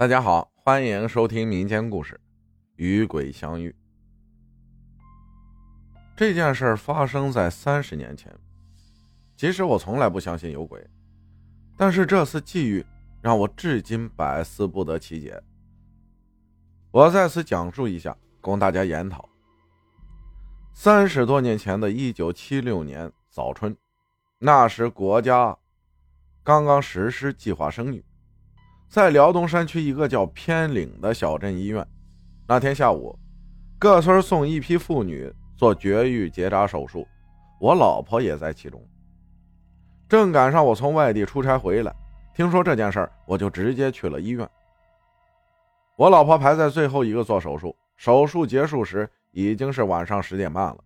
大家好，欢迎收听民间故事《与鬼相遇》。这件事发生在三十年前。其实我从来不相信有鬼，但是这次际遇让我至今百思不得其解。我在此讲述一下，供大家研讨。三十多年前的一九七六年早春，那时国家刚刚实施计划生育。在辽东山区一个叫偏岭的小镇医院，那天下午，各村送一批妇女做绝育结扎手术，我老婆也在其中。正赶上我从外地出差回来，听说这件事我就直接去了医院。我老婆排在最后一个做手术，手术结束时已经是晚上十点半了。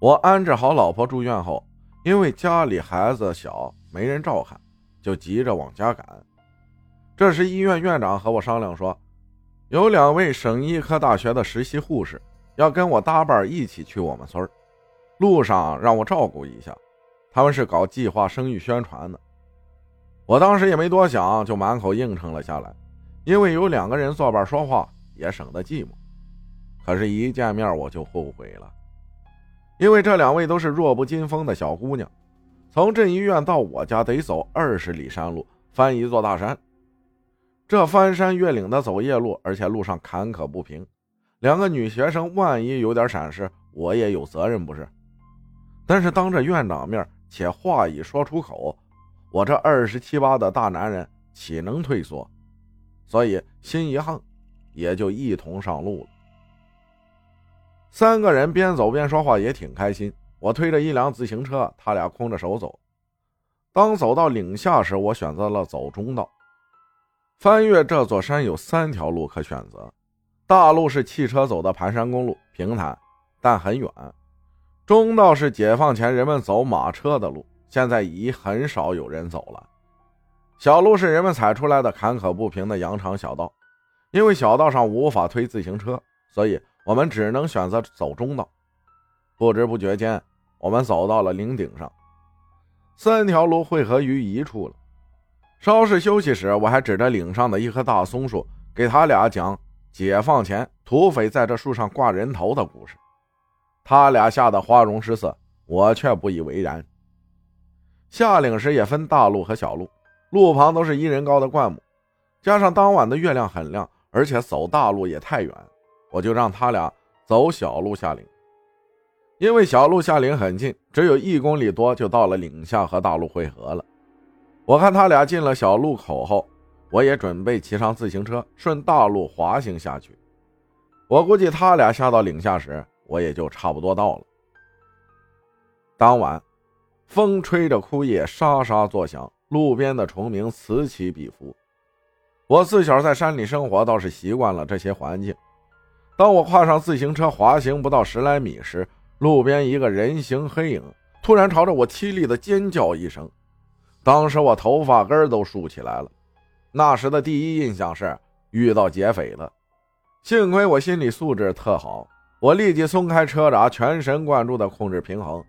我安置好老婆住院后，因为家里孩子小，没人照看，就急着往家赶。这时，医院院长和我商量说，有两位省医科大学的实习护士要跟我搭伴一起去我们村路上让我照顾一下。他们是搞计划生育宣传的。我当时也没多想，就满口应承了下来，因为有两个人作伴说话也省得寂寞。可是，一见面我就后悔了，因为这两位都是弱不禁风的小姑娘，从镇医院到我家得走二十里山路，翻一座大山。这翻山越岭的走夜路，而且路上坎坷不平，两个女学生万一有点闪失，我也有责任不是？但是当着院长面，且话已说出口，我这二十七八的大男人岂能退缩？所以心一横，也就一同上路了。三个人边走边说话，也挺开心。我推着一辆自行车，他俩空着手走。当走到岭下时，我选择了走中道。翻越这座山有三条路可选择，大路是汽车走的盘山公路，平坦，但很远；中道是解放前人们走马车的路，现在已很少有人走了；小路是人们踩出来的坎坷不平的羊肠小道，因为小道上无法推自行车，所以我们只能选择走中道。不知不觉间，我们走到了岭顶上，三条路汇合于一处了。稍事休息时，我还指着岭上的一棵大松树，给他俩讲解放前土匪在这树上挂人头的故事。他俩吓得花容失色，我却不以为然。下岭时也分大路和小路，路旁都是一人高的灌木，加上当晚的月亮很亮，而且走大路也太远，我就让他俩走小路下岭。因为小路下岭很近，只有一公里多就到了岭下和大路汇合了。我看他俩进了小路口后，我也准备骑上自行车顺大路滑行下去。我估计他俩下到岭下时，我也就差不多到了。当晚，风吹着枯叶沙沙作响，路边的虫鸣此起彼伏。我自小在山里生活，倒是习惯了这些环境。当我跨上自行车滑行不到十来米时，路边一个人形黑影突然朝着我凄厉的尖叫一声。当时我头发根都竖起来了，那时的第一印象是遇到劫匪了。幸亏我心理素质特好，我立即松开车闸，全神贯注地控制平衡，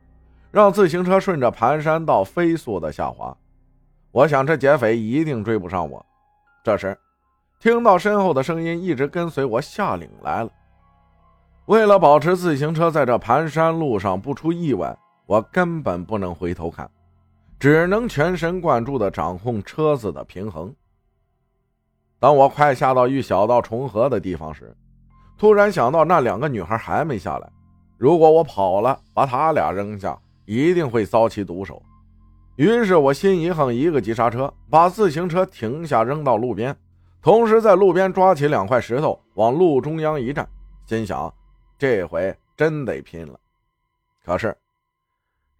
让自行车顺着盘山道飞速地下滑。我想这劫匪一定追不上我。这时，听到身后的声音一直跟随我下岭来了。为了保持自行车在这盘山路上不出意外，我根本不能回头看。只能全神贯注地掌控车子的平衡。当我快下到与小道重合的地方时，突然想到那两个女孩还没下来。如果我跑了，把她俩扔下，一定会遭其毒手。于是我心一横，一个急刹车，把自行车停下，扔到路边，同时在路边抓起两块石头往路中央一站，心想：这回真得拼了。可是。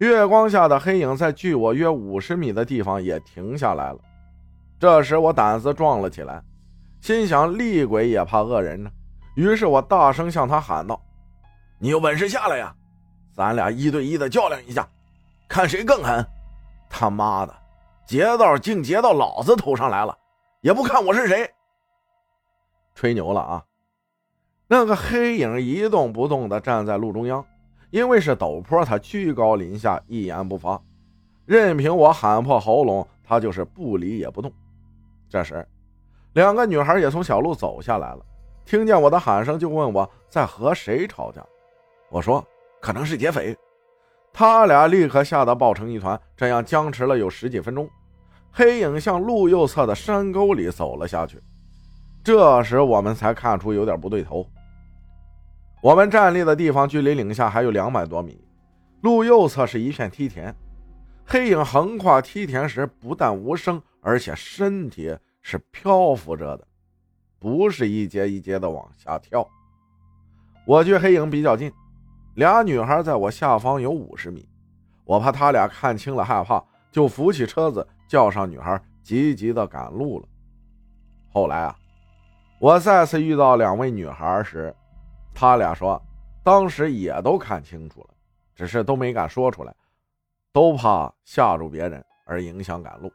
月光下的黑影在距我约五十米的地方也停下来了。这时我胆子壮了起来，心想厉鬼也怕恶人呢。于是我大声向他喊道：“你有本事下来呀，咱俩一对一的较量一下，看谁更狠！”他妈的，劫道竟劫到老子头上来了，也不看我是谁。吹牛了啊！那个黑影一动不动地站在路中央。因为是陡坡，他居高临下，一言不发，任凭我喊破喉咙，他就是不理也不动。这时，两个女孩也从小路走下来了，听见我的喊声就问我在和谁吵架。我说可能是劫匪。他俩立刻吓得抱成一团，这样僵持了有十几分钟。黑影向路右侧的山沟里走了下去。这时我们才看出有点不对头。我们站立的地方距离岭下还有两百多米，路右侧是一片梯田。黑影横跨梯田时，不但无声，而且身体是漂浮着的，不是一节一节的往下跳。我距黑影比较近，俩女孩在我下方有五十米，我怕他俩看清了害怕，就扶起车子，叫上女孩，急急的赶路了。后来啊，我再次遇到两位女孩时，他俩说，当时也都看清楚了，只是都没敢说出来，都怕吓住别人而影响赶路。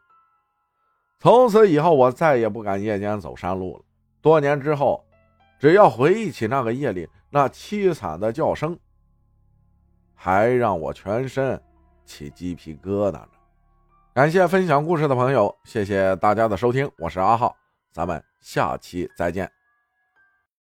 从此以后，我再也不敢夜间走山路了。多年之后，只要回忆起那个夜里那凄惨的叫声，还让我全身起鸡皮疙瘩呢。感谢分享故事的朋友，谢谢大家的收听，我是阿浩，咱们下期再见。